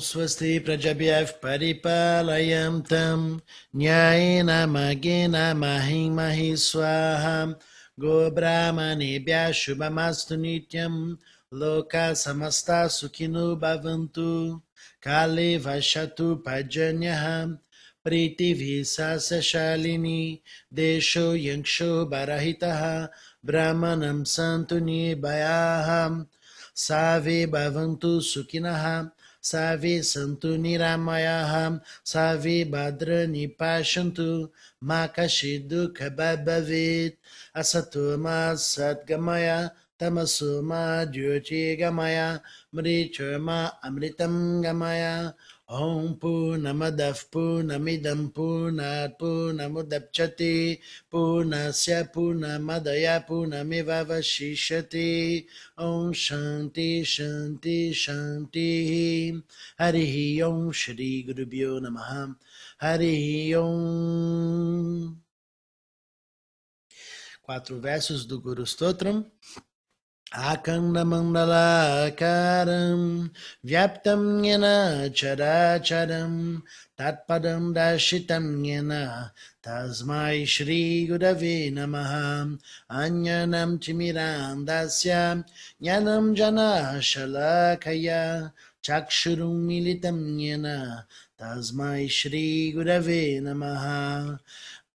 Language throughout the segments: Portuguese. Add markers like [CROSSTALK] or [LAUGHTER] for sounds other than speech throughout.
Om Swasti Prajabhyav Paripalayam Tam Nyayena Magena Mahimahi Swaha Go Brahmanebhya Shubhamastu Nityam Loka Samasta Sukhinu Bhavantu Kale Vashatu Pajanyaha Priti Visasa Shalini Desho Yanksho Barahitaha Brahmanam Santu Nibhayaham सर्वे सन्तु निरामयाः सर्वे भद्रनिपाशन्तु मा कश्चित् दुःख भवेत् असतो मा सद्गमय Tamasuma Jyoti Gamaya Mrichurma Amritam Gamaya Om Purnamadav Purnamidam Purnat Purnamudapchati Purnasya Purnamadaya Purnamiva Vashishati Om Shanti Shanti Shanti Harihi Om Shri Gurubhyo Namaha Harihi Om Quatro versos do Guru Stotram आकण्डमण्डलाकारं व्याप्तं येन चराचरं तत्पदं दर्शितं येन तस्मै श्रीगुरवे नमः अन्यनं चिमिरां दास्यां ज्ञानं जनाशलाखया चक्षुरुं मिलितं येन तस्मै श्रीगुरवे नमः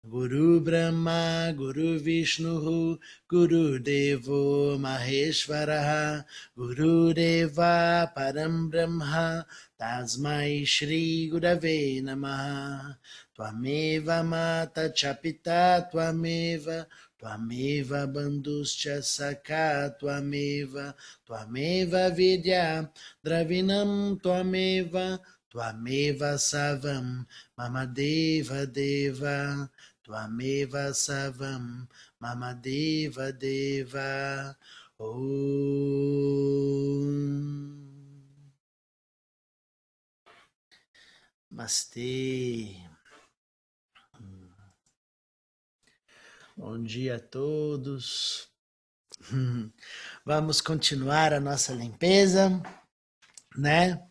Guru Brahma, Guru Vishnu, Guru Devo Maheshwaraha, Guru Deva Param Brahma, Tasmai Shri Gurave Namaha. Twameva Mata Chapita, Twameva, Twameva Banduscha Saka, Twameva, Twameva Vidya, Dravinam Twameva, Twameva Savam, Mamadeva Deva, Twameva Savam, Mamadeva Deva, Om. Namastê. Bom dia a todos. [LAUGHS] Vamos continuar a nossa limpeza, né?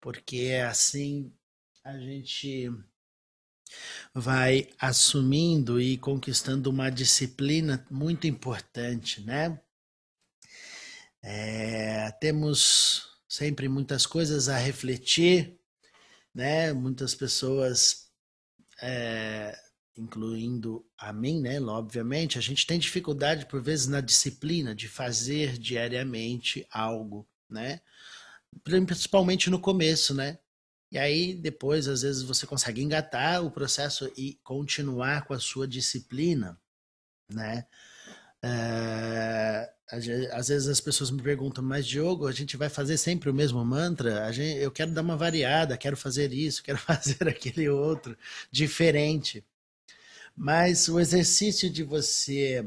Porque assim a gente vai assumindo e conquistando uma disciplina muito importante, né? É, temos sempre muitas coisas a refletir, né? Muitas pessoas, é, incluindo a mim, né? Obviamente, a gente tem dificuldade por vezes na disciplina de fazer diariamente algo, né? Principalmente no começo, né? E aí depois, às vezes, você consegue engatar o processo e continuar com a sua disciplina, né? É, às vezes as pessoas me perguntam, mas Diogo, a gente vai fazer sempre o mesmo mantra? Gente, eu quero dar uma variada, quero fazer isso, quero [LAUGHS] fazer aquele outro, diferente. Mas o exercício de você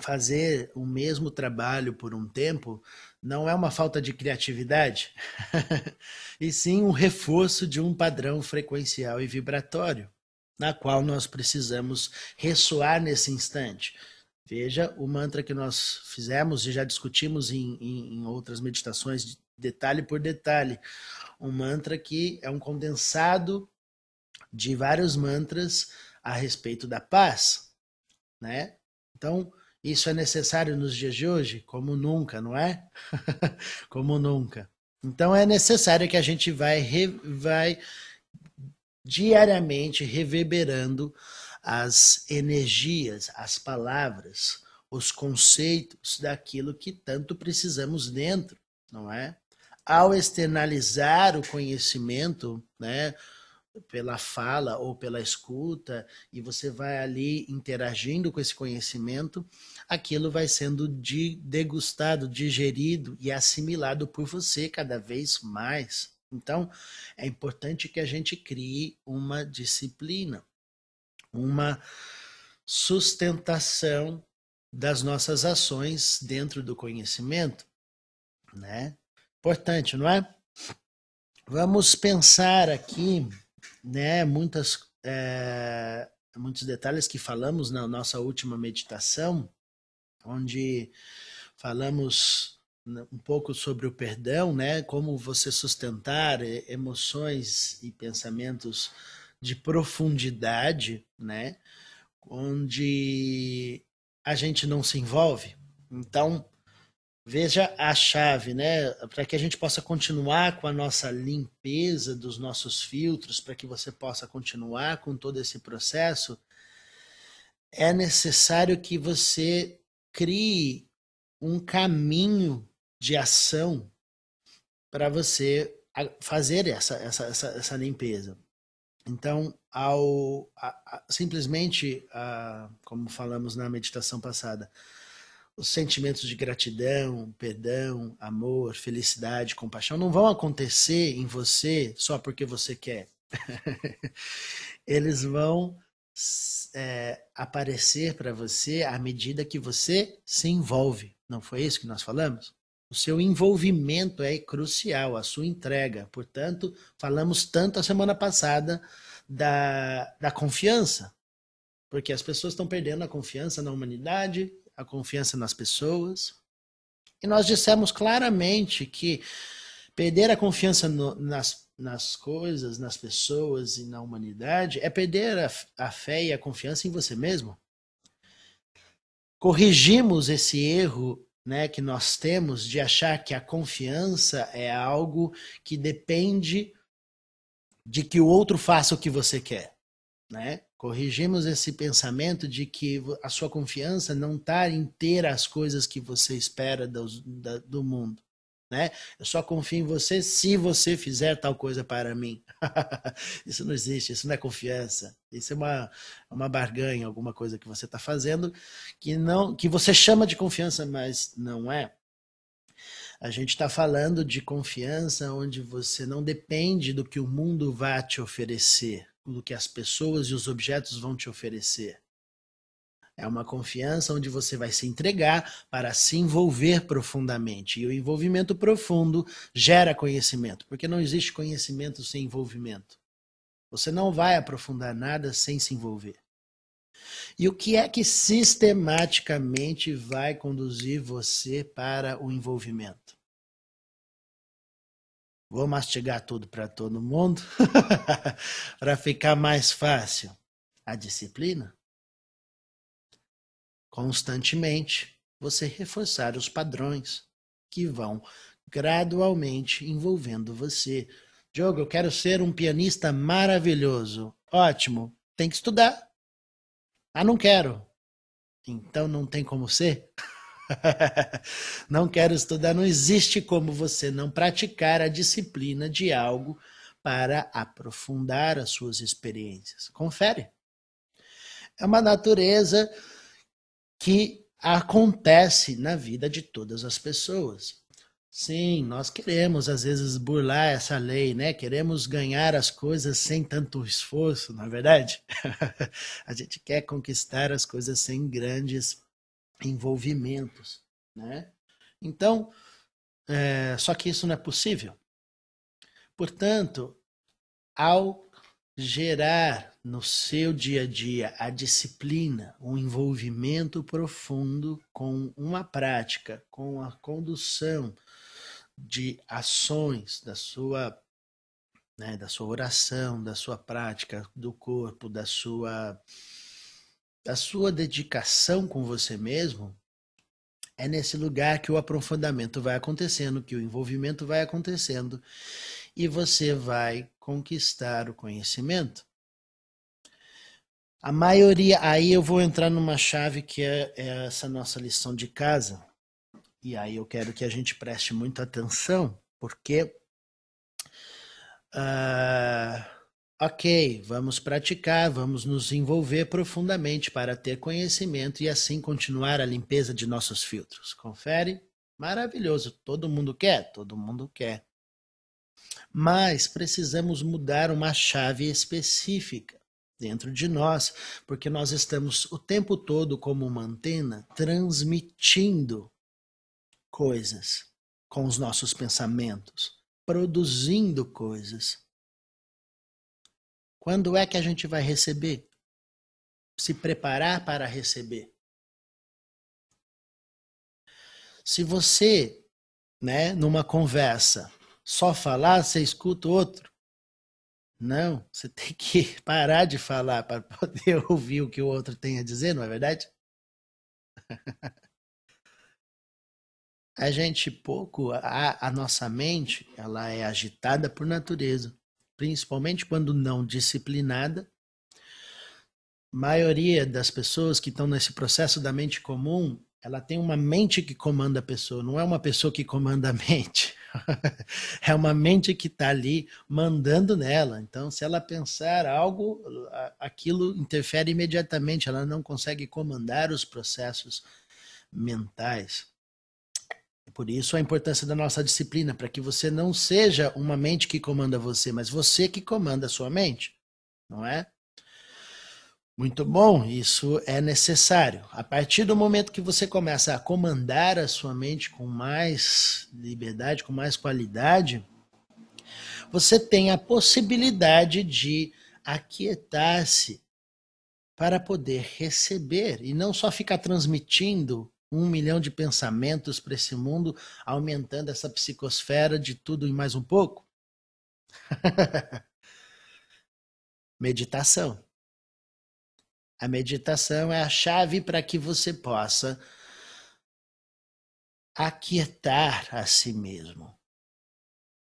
fazer o mesmo trabalho por um tempo não é uma falta de criatividade, [LAUGHS] e sim um reforço de um padrão frequencial e vibratório, na qual nós precisamos ressoar nesse instante. Veja o mantra que nós fizemos e já discutimos em, em, em outras meditações, detalhe por detalhe. Um mantra que é um condensado de vários mantras a respeito da paz, né? Então, isso é necessário nos dias de hoje? Como nunca, não é? [LAUGHS] Como nunca. Então é necessário que a gente vai, vai diariamente reverberando as energias, as palavras, os conceitos daquilo que tanto precisamos dentro, não é? Ao externalizar o conhecimento, né, pela fala ou pela escuta, e você vai ali interagindo com esse conhecimento, aquilo vai sendo de, degustado, digerido e assimilado por você cada vez mais. Então, é importante que a gente crie uma disciplina, uma sustentação das nossas ações dentro do conhecimento, né? Importante, não é? Vamos pensar aqui, né? Muitas, é, muitos detalhes que falamos na nossa última meditação onde falamos um pouco sobre o perdão, né? Como você sustentar emoções e pensamentos de profundidade, né? Onde a gente não se envolve. Então, veja a chave, né? Para que a gente possa continuar com a nossa limpeza dos nossos filtros, para que você possa continuar com todo esse processo, é necessário que você crie um caminho de ação para você fazer essa, essa, essa, essa, limpeza. Então, ao a, a, simplesmente, a, como falamos na meditação passada, os sentimentos de gratidão, perdão, amor, felicidade, compaixão não vão acontecer em você só porque você quer. [LAUGHS] Eles vão é, aparecer para você à medida que você se envolve. Não foi isso que nós falamos? O seu envolvimento é crucial, a sua entrega. Portanto, falamos tanto a semana passada da, da confiança, porque as pessoas estão perdendo a confiança na humanidade, a confiança nas pessoas. E nós dissemos claramente que perder a confiança no, nas, nas coisas, nas pessoas e na humanidade é perder a, a fé e a confiança em você mesmo. Corrigimos esse erro né, que nós temos de achar que a confiança é algo que depende de que o outro faça o que você quer, né? Corrigimos esse pensamento de que a sua confiança não está em ter as coisas que você espera do, do mundo, né? Eu só confio em você se você fizer tal coisa para mim. [LAUGHS] isso não existe, isso não é confiança. Isso é uma, uma barganha, alguma coisa que você está fazendo que não que você chama de confiança, mas não é. A gente está falando de confiança onde você não depende do que o mundo vai te oferecer, do que as pessoas e os objetos vão te oferecer. É uma confiança onde você vai se entregar para se envolver profundamente. E o envolvimento profundo gera conhecimento, porque não existe conhecimento sem envolvimento. Você não vai aprofundar nada sem se envolver. E o que é que sistematicamente vai conduzir você para o envolvimento? Vou mastigar tudo para todo mundo [LAUGHS] para ficar mais fácil. A disciplina constantemente você reforçar os padrões que vão gradualmente envolvendo você. Diogo, eu quero ser um pianista maravilhoso. Ótimo, tem que estudar. Ah, não quero. Então não tem como ser? [LAUGHS] não quero estudar, não existe como você não praticar a disciplina de algo para aprofundar as suas experiências. Confere. É uma natureza que acontece na vida de todas as pessoas. Sim, nós queremos às vezes burlar essa lei, né? Queremos ganhar as coisas sem tanto esforço, na é verdade. [LAUGHS] a gente quer conquistar as coisas sem grandes envolvimentos, né? Então, é, só que isso não é possível. Portanto, ao gerar no seu dia a dia a disciplina, um envolvimento profundo com uma prática, com a condução de ações da sua né, da sua oração, da sua prática do corpo, da sua da sua dedicação com você mesmo, é nesse lugar que o aprofundamento vai acontecendo, que o envolvimento vai acontecendo e você vai conquistar o conhecimento. A maioria, aí eu vou entrar numa chave que é, é essa nossa lição de casa. E aí eu quero que a gente preste muita atenção, porque uh, ok, vamos praticar, vamos nos envolver profundamente para ter conhecimento e assim continuar a limpeza de nossos filtros. Confere? Maravilhoso. Todo mundo quer? Todo mundo quer. Mas precisamos mudar uma chave específica dentro de nós, porque nós estamos o tempo todo como uma antena transmitindo coisas com os nossos pensamentos, produzindo coisas. Quando é que a gente vai receber? Se preparar para receber. Se você né, numa conversa, só falar, você escuta o outro. Não, você [LAUGHS] tem que parar de falar para poder [LAUGHS] ouvir o que o outro tem a dizer, não é verdade? a gente pouco, a, a nossa mente, ela é agitada por natureza, principalmente quando não disciplinada. A maioria das pessoas que estão nesse processo da mente comum, ela tem uma mente que comanda a pessoa, não é uma pessoa que comanda a mente. [LAUGHS] é uma mente que está ali mandando nela. Então, se ela pensar algo, aquilo interfere imediatamente, ela não consegue comandar os processos mentais. Por isso a importância da nossa disciplina, para que você não seja uma mente que comanda você, mas você que comanda a sua mente, não é? Muito bom, isso é necessário. A partir do momento que você começa a comandar a sua mente com mais liberdade, com mais qualidade, você tem a possibilidade de aquietar-se para poder receber e não só ficar transmitindo um milhão de pensamentos para esse mundo, aumentando essa psicosfera de tudo e mais um pouco. [LAUGHS] Meditação. A meditação é a chave para que você possa aquietar a si mesmo,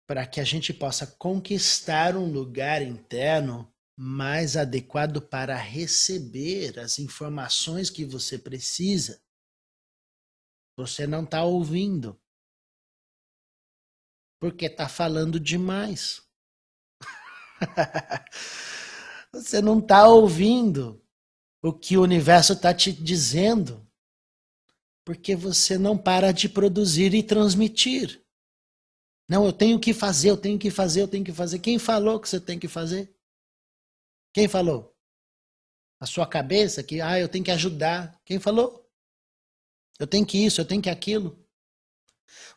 para que a gente possa conquistar um lugar interno mais adequado para receber as informações que você precisa. Você não está ouvindo, porque está falando demais. [LAUGHS] você não está ouvindo, o que o universo está te dizendo, porque você não para de produzir e transmitir. Não, eu tenho que fazer, eu tenho que fazer, eu tenho que fazer. Quem falou que você tem que fazer? Quem falou? A sua cabeça que, ah, eu tenho que ajudar. Quem falou? Eu tenho que isso, eu tenho que aquilo.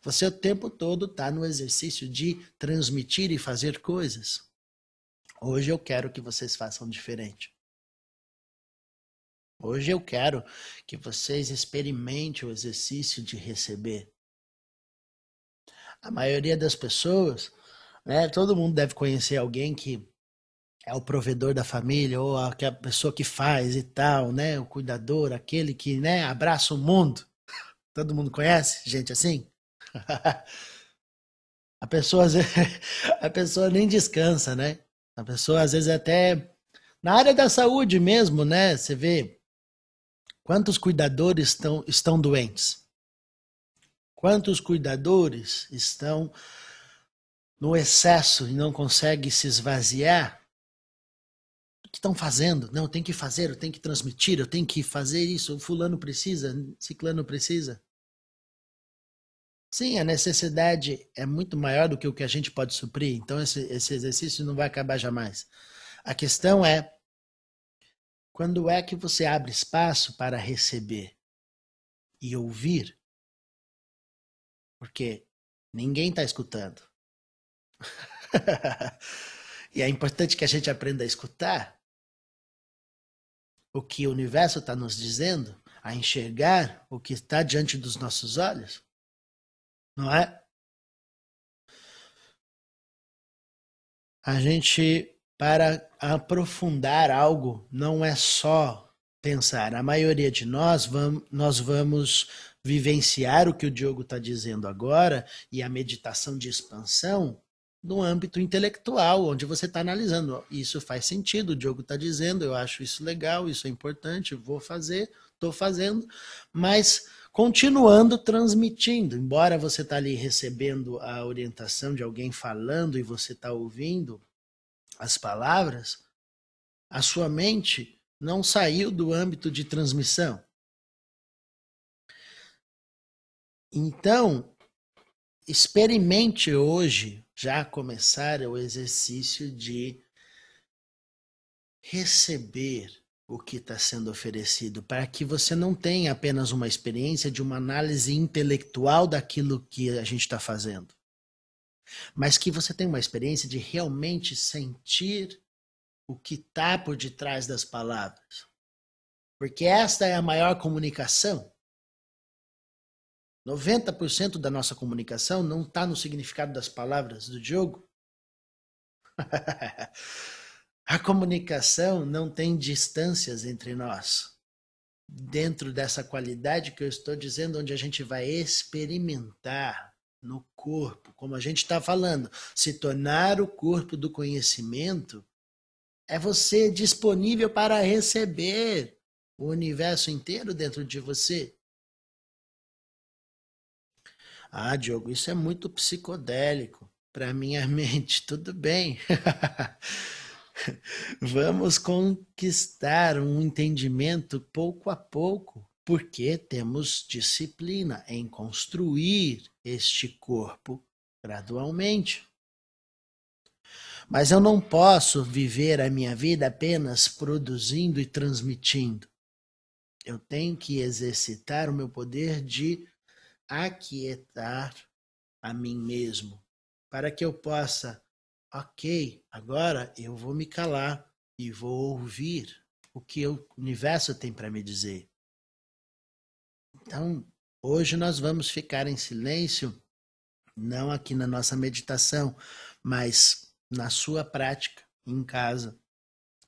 Você o tempo todo está no exercício de transmitir e fazer coisas. Hoje eu quero que vocês façam diferente. Hoje eu quero que vocês experimentem o exercício de receber. A maioria das pessoas, né, todo mundo deve conhecer alguém que é o provedor da família ou a, a pessoa que faz e tal, né, o cuidador, aquele que, né, abraça o mundo. Todo mundo conhece gente assim? [LAUGHS] a pessoa [LAUGHS] a pessoa nem descansa, né? A pessoa às vezes até na área da saúde mesmo, né? Você vê Quantos cuidadores estão, estão doentes? Quantos cuidadores estão no excesso e não conseguem se esvaziar? O que estão fazendo? Não, tem que fazer, eu tenho que transmitir, eu tenho que fazer isso. O fulano precisa, ciclano precisa. Sim, a necessidade é muito maior do que o que a gente pode suprir, então esse, esse exercício não vai acabar jamais. A questão é quando é que você abre espaço para receber e ouvir? Porque ninguém está escutando. [LAUGHS] e é importante que a gente aprenda a escutar o que o universo está nos dizendo, a enxergar o que está diante dos nossos olhos. Não é? A gente para aprofundar algo não é só pensar. A maioria de nós vamos, nós vamos vivenciar o que o Diogo está dizendo agora e a meditação de expansão no âmbito intelectual, onde você está analisando. Isso faz sentido, o Diogo está dizendo, eu acho isso legal, isso é importante, vou fazer, estou fazendo, mas continuando transmitindo. Embora você está ali recebendo a orientação de alguém falando e você está ouvindo, as palavras, a sua mente não saiu do âmbito de transmissão. Então, experimente hoje já começar o exercício de receber o que está sendo oferecido, para que você não tenha apenas uma experiência de uma análise intelectual daquilo que a gente está fazendo mas que você tem uma experiência de realmente sentir o que está por detrás das palavras. Porque esta é a maior comunicação. 90% da nossa comunicação não está no significado das palavras do Diogo. [LAUGHS] A comunicação não tem distâncias entre nós. Dentro dessa qualidade que eu estou dizendo, onde a gente vai experimentar no corpo, como a gente está falando, se tornar o corpo do conhecimento, é você disponível para receber o universo inteiro dentro de você. Ah, Diogo, isso é muito psicodélico para minha [LAUGHS] mente. Tudo bem. [LAUGHS] Vamos conquistar um entendimento pouco a pouco, porque temos disciplina em construir este corpo gradualmente. Mas eu não posso viver a minha vida apenas produzindo e transmitindo. Eu tenho que exercitar o meu poder de aquietar a mim mesmo, para que eu possa, ok, agora eu vou me calar e vou ouvir o que o universo tem para me dizer. Então, hoje nós vamos ficar em silêncio, não aqui na nossa meditação, mas na sua prática, em casa,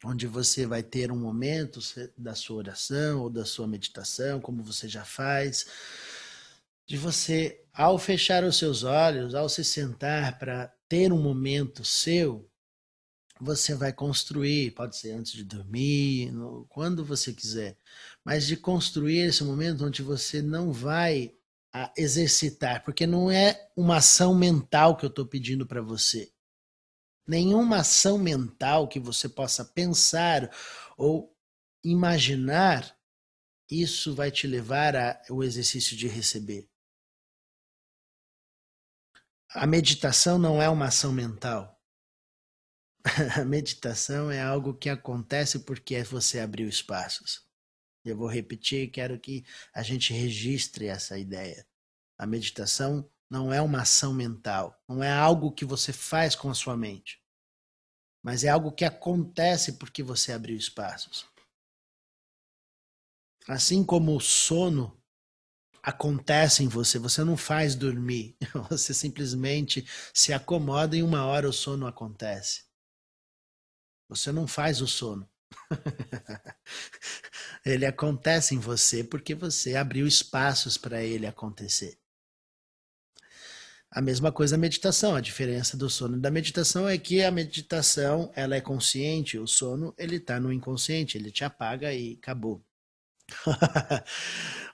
onde você vai ter um momento da sua oração ou da sua meditação, como você já faz de você, ao fechar os seus olhos, ao se sentar para ter um momento seu, você vai construir, pode ser antes de dormir, quando você quiser, mas de construir esse momento onde você não vai a, exercitar, porque não é uma ação mental que eu estou pedindo para você. Nenhuma ação mental que você possa pensar ou imaginar, isso vai te levar ao exercício de receber. A meditação não é uma ação mental. [LAUGHS] A meditação é algo que acontece porque você abriu espaços. Eu vou repetir, quero que a gente registre essa ideia. A meditação não é uma ação mental, não é algo que você faz com a sua mente, mas é algo que acontece porque você abriu espaços. Assim como o sono acontece em você, você não faz dormir, [LAUGHS] você simplesmente se acomoda e uma hora o sono acontece. Você não faz o sono. [LAUGHS] ele acontece em você porque você abriu espaços para ele acontecer. A mesma coisa a meditação, a diferença do sono e da meditação é que a meditação ela é consciente, o sono ele está no inconsciente, ele te apaga e acabou. [LAUGHS]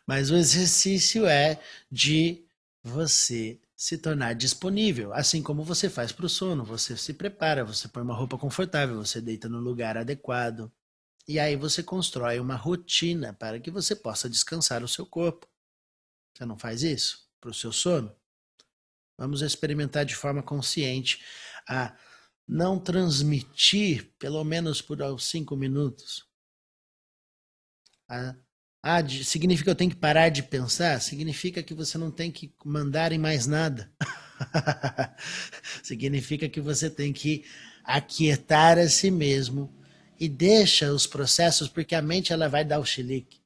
Mas o exercício é de você se tornar disponível, assim como você faz para o sono. Você se prepara, você põe uma roupa confortável, você deita no lugar adequado. E aí você constrói uma rotina para que você possa descansar o seu corpo. Você não faz isso para o seu sono? Vamos experimentar de forma consciente a não transmitir, pelo menos por cinco minutos, a ah, significa que eu tenho que parar de pensar? Significa que você não tem que mandar em mais nada. [LAUGHS] significa que você tem que aquietar a si mesmo e deixa os processos, porque a mente ela vai dar o chilique.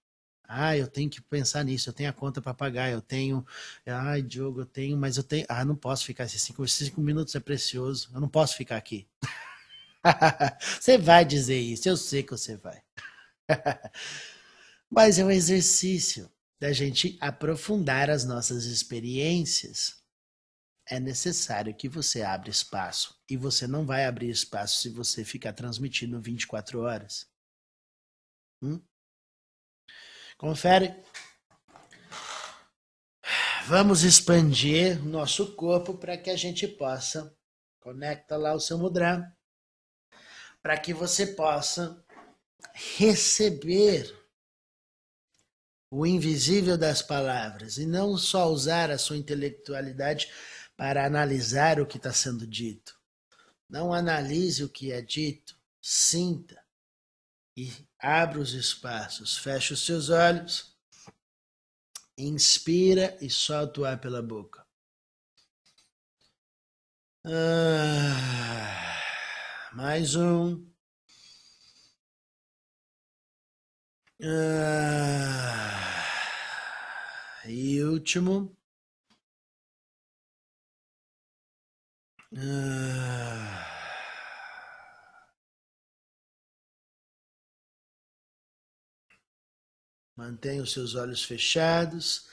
Ah, eu tenho que pensar nisso, eu tenho a conta para pagar, eu tenho. Ai, Diogo, eu tenho, mas eu tenho. Ah, não posso ficar esses cinco, cinco minutos é precioso, eu não posso ficar aqui. [LAUGHS] você vai dizer isso, eu sei que você vai. [LAUGHS] mas é um exercício da gente aprofundar as nossas experiências. É necessário que você abra espaço. E você não vai abrir espaço se você ficar transmitindo 24 horas. Hum? Confere. Vamos expandir nosso corpo para que a gente possa. Conecta lá o seu mudra. Para que você possa receber o invisível das palavras, e não só usar a sua intelectualidade para analisar o que está sendo dito. Não analise o que é dito, sinta e abra os espaços, feche os seus olhos, inspira e solta o ar pela boca. Ah, mais um. Ah, e último. Ah. Mantenha os seus olhos fechados,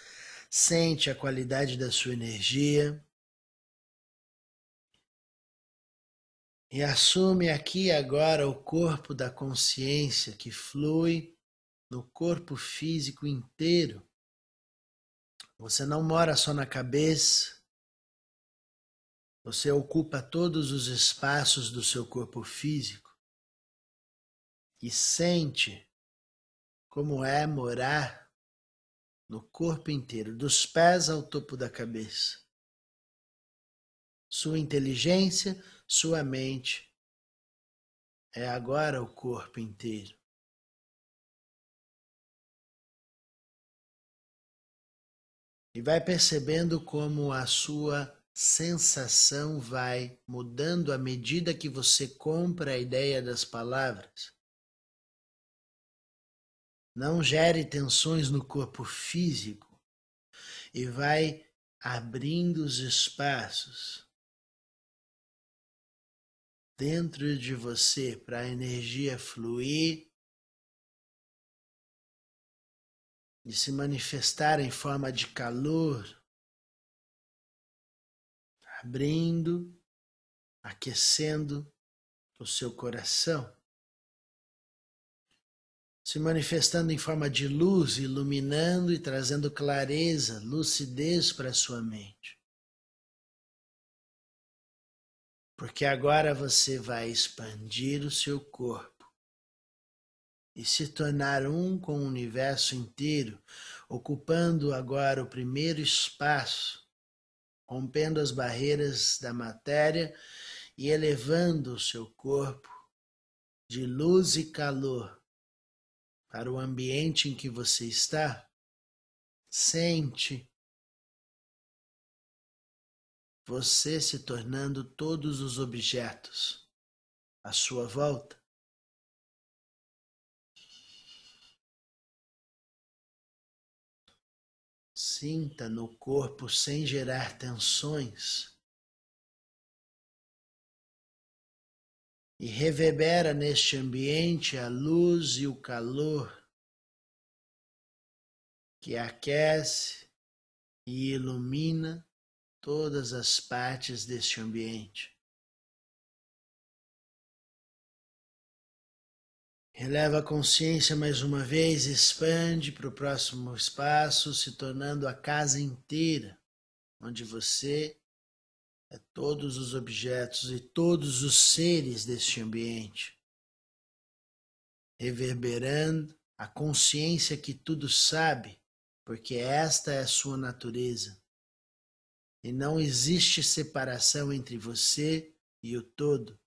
sente a qualidade da sua energia e assume aqui agora o corpo da consciência que flui no corpo físico inteiro. Você não mora só na cabeça, você ocupa todos os espaços do seu corpo físico e sente como é morar no corpo inteiro, dos pés ao topo da cabeça. Sua inteligência, sua mente é agora o corpo inteiro. E vai percebendo como a sua sensação vai mudando à medida que você compra a ideia das palavras. Não gere tensões no corpo físico e vai abrindo os espaços dentro de você para a energia fluir e se manifestar em forma de calor, abrindo, aquecendo o seu coração se manifestando em forma de luz, iluminando e trazendo clareza, lucidez para a sua mente. Porque agora você vai expandir o seu corpo e se tornar um com o universo inteiro, ocupando agora o primeiro espaço, rompendo as barreiras da matéria e elevando o seu corpo de luz e calor para o ambiente em que você está, sente você se tornando todos os objetos à sua volta. Sinta no corpo sem gerar tensões. e reverbera neste ambiente a luz e o calor que aquece e ilumina todas as partes deste ambiente. Releva a consciência mais uma vez, expande para o próximo espaço, se tornando a casa inteira, onde você é todos os objetos e todos os seres deste ambiente, reverberando a consciência que tudo sabe, porque esta é a sua natureza. E não existe separação entre você e o todo.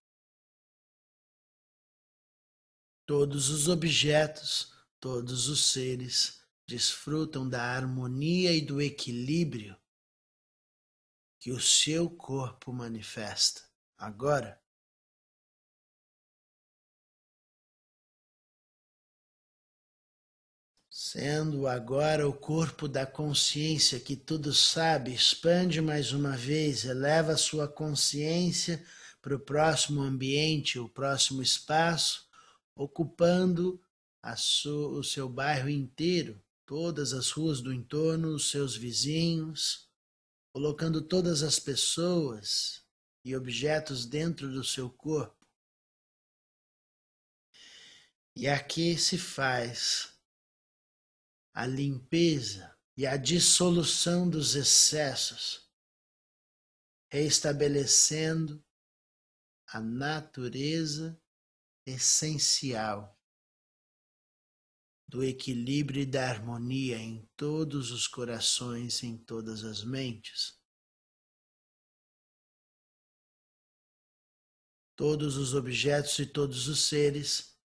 Todos os objetos, todos os seres desfrutam da harmonia e do equilíbrio que o seu corpo manifesta agora. Sendo agora o corpo da consciência que tudo sabe, expande mais uma vez, eleva sua consciência para o próximo ambiente, o próximo espaço, ocupando o seu bairro inteiro, todas as ruas do entorno, os seus vizinhos colocando todas as pessoas e objetos dentro do seu corpo. E aqui se faz a limpeza e a dissolução dos excessos, reestabelecendo a natureza essencial do equilíbrio e da harmonia em todos os corações, em todas as mentes. Todos os objetos e todos os seres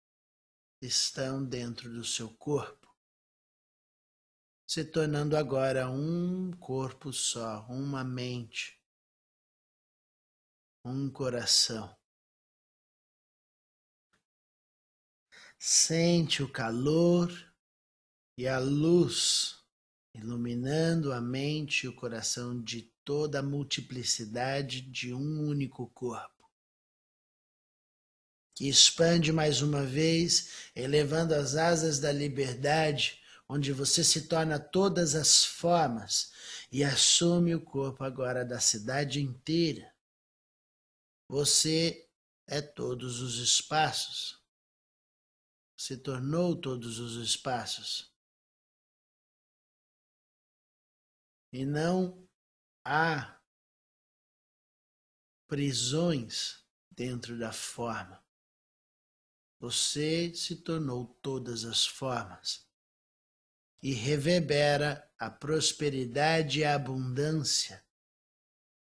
estão dentro do seu corpo, se tornando agora um corpo só, uma mente, um coração. Sente o calor e a luz iluminando a mente e o coração de toda a multiplicidade de um único corpo. Que expande mais uma vez, elevando as asas da liberdade, onde você se torna todas as formas e assume o corpo agora da cidade inteira. Você é todos os espaços. Se tornou todos os espaços. E não há prisões dentro da forma. Você se tornou todas as formas e reverbera a prosperidade e a abundância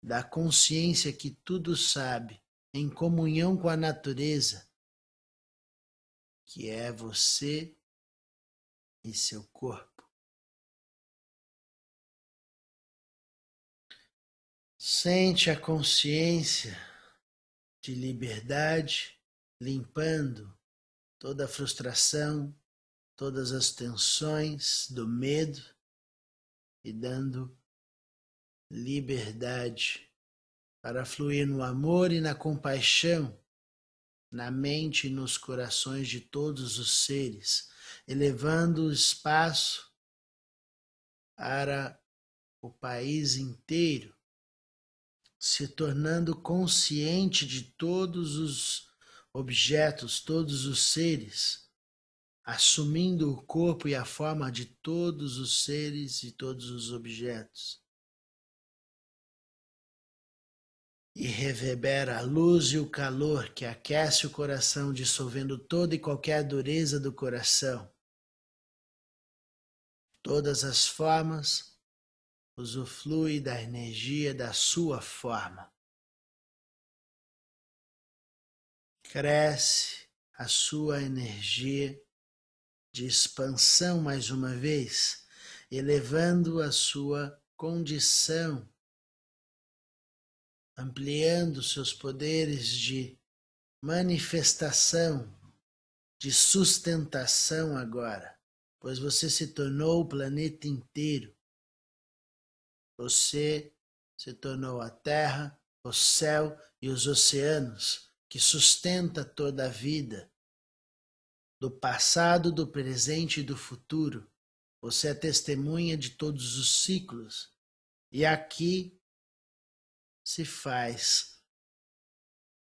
da consciência que tudo sabe, em comunhão com a natureza, que é você e seu corpo. Sente a consciência de liberdade limpando toda a frustração, todas as tensões do medo e dando liberdade para fluir no amor e na compaixão, na mente e nos corações de todos os seres, elevando o espaço para o país inteiro se tornando consciente de todos os objetos, todos os seres, assumindo o corpo e a forma de todos os seres e todos os objetos. E reverbera a luz e o calor que aquece o coração, dissolvendo toda e qualquer dureza do coração. Todas as formas usuflui da energia da sua forma. Cresce a sua energia de expansão mais uma vez, elevando a sua condição, ampliando seus poderes de manifestação, de sustentação agora, pois você se tornou o planeta inteiro você se tornou a terra, o céu e os oceanos que sustenta toda a vida. Do passado, do presente e do futuro. Você é testemunha de todos os ciclos. E aqui se faz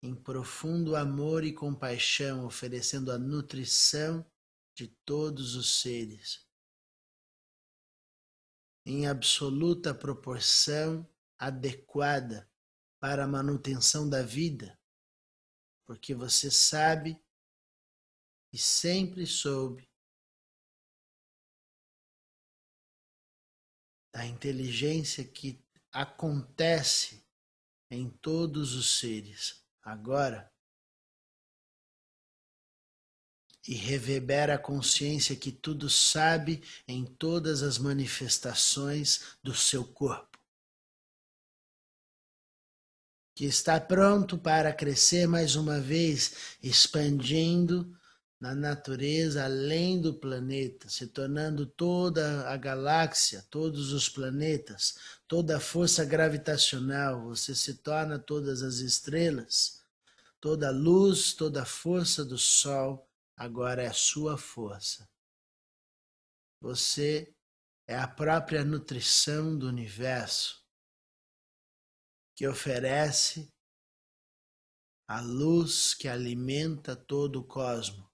em profundo amor e compaixão, oferecendo a nutrição de todos os seres em absoluta proporção adequada para a manutenção da vida, porque você sabe e sempre soube da inteligência que acontece em todos os seres. Agora, e reverbera a consciência que tudo sabe em todas as manifestações do seu corpo. Que está pronto para crescer mais uma vez, expandindo na natureza além do planeta, se tornando toda a galáxia, todos os planetas, toda a força gravitacional, você se torna todas as estrelas, toda a luz, toda a força do sol agora é a sua força. Você é a própria nutrição do universo que oferece a luz que alimenta todo o cosmo.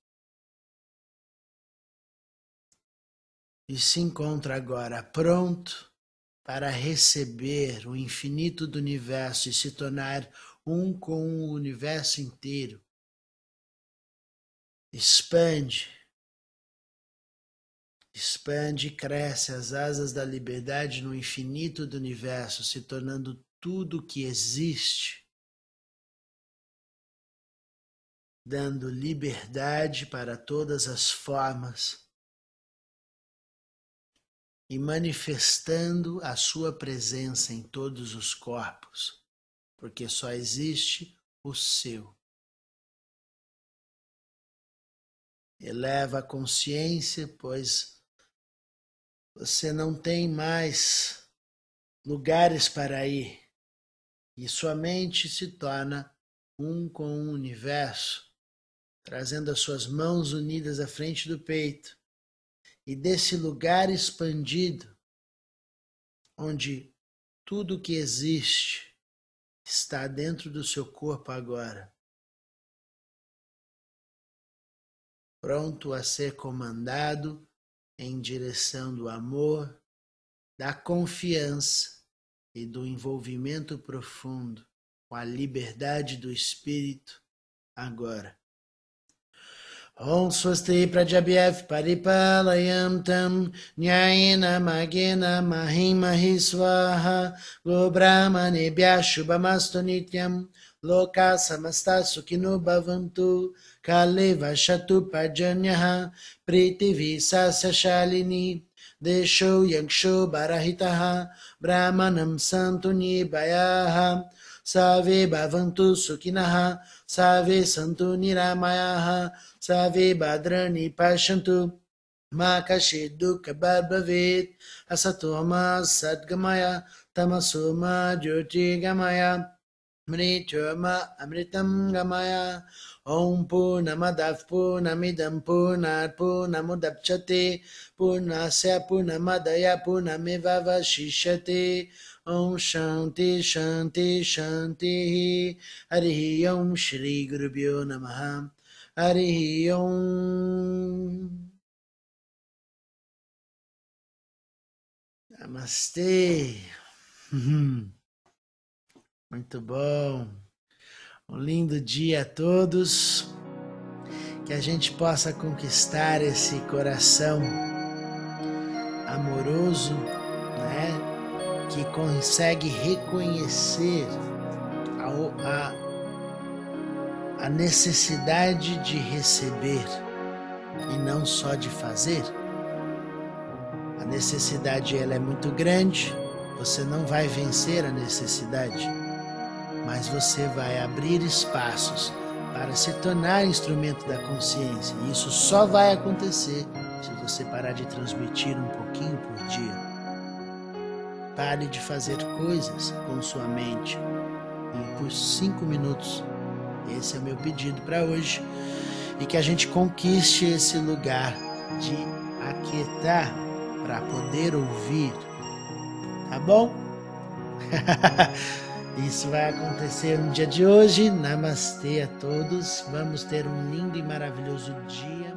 E se encontra agora pronto para receber o infinito do universo e se tornar um com o universo inteiro. Expande, expande e cresce as asas da liberdade no infinito do universo, se tornando tudo que existe, dando liberdade para todas as formas e manifestando a sua presença em todos os corpos, porque só existe o seu. Eleva a consciência, pois você não tem mais lugares para ir e sua mente se torna um com o universo, trazendo as suas mãos unidas à frente do peito e desse lugar expandido, onde tudo que existe está dentro do seu corpo agora. Pronto a ser comandado em direção do amor, da confiança e do envolvimento profundo com a liberdade do espírito agora. Om Swasti Prajabhyav Paripalayam Tam Nyayena Magena Mahimahi Swaha Gobrahmanebhya Shubhamastu Nityam Loka Samasta Sukhino Bhavantu Kale Vashatu Pajanyaha Pritivi Sasya Shalini Desho Yaksho Barahitaha Brahmanam Santu Nibayaha सर्वे भवन्तु सुखिनः सर्वे सन्तु निरामयाः सर्वे भद्राणि पश्यन्तु मा कश्चित् दुःखभवेत् असतो मा सद्गमय, तमसो मा ज्योतिर्गमय। मृत्यो मा अमृतं गमय। ॐ पूर्णमदः, पूर्णमिदं, पूर्णात्, पूर्णमुदप्स्यते। पूर्णस्य पूर्णमदय पूर्णमिव वशिष्यते Om Shanti Shanti Shanti Hari Om Shri Gurubhyo Namaha Om. Namastê. [LAUGHS] Muito bom. Um lindo dia a todos. Que a gente possa conquistar esse coração amoroso, né? Que consegue reconhecer a, a a necessidade de receber e não só de fazer. A necessidade ela é muito grande, você não vai vencer a necessidade, mas você vai abrir espaços para se tornar instrumento da consciência. E isso só vai acontecer se você parar de transmitir um pouquinho por dia. Pare de fazer coisas com sua mente por cinco minutos esse é o meu pedido para hoje. E que a gente conquiste esse lugar de aquietar para poder ouvir. Tá bom? [LAUGHS] Isso vai acontecer no dia de hoje. Namastê a todos. Vamos ter um lindo e maravilhoso dia.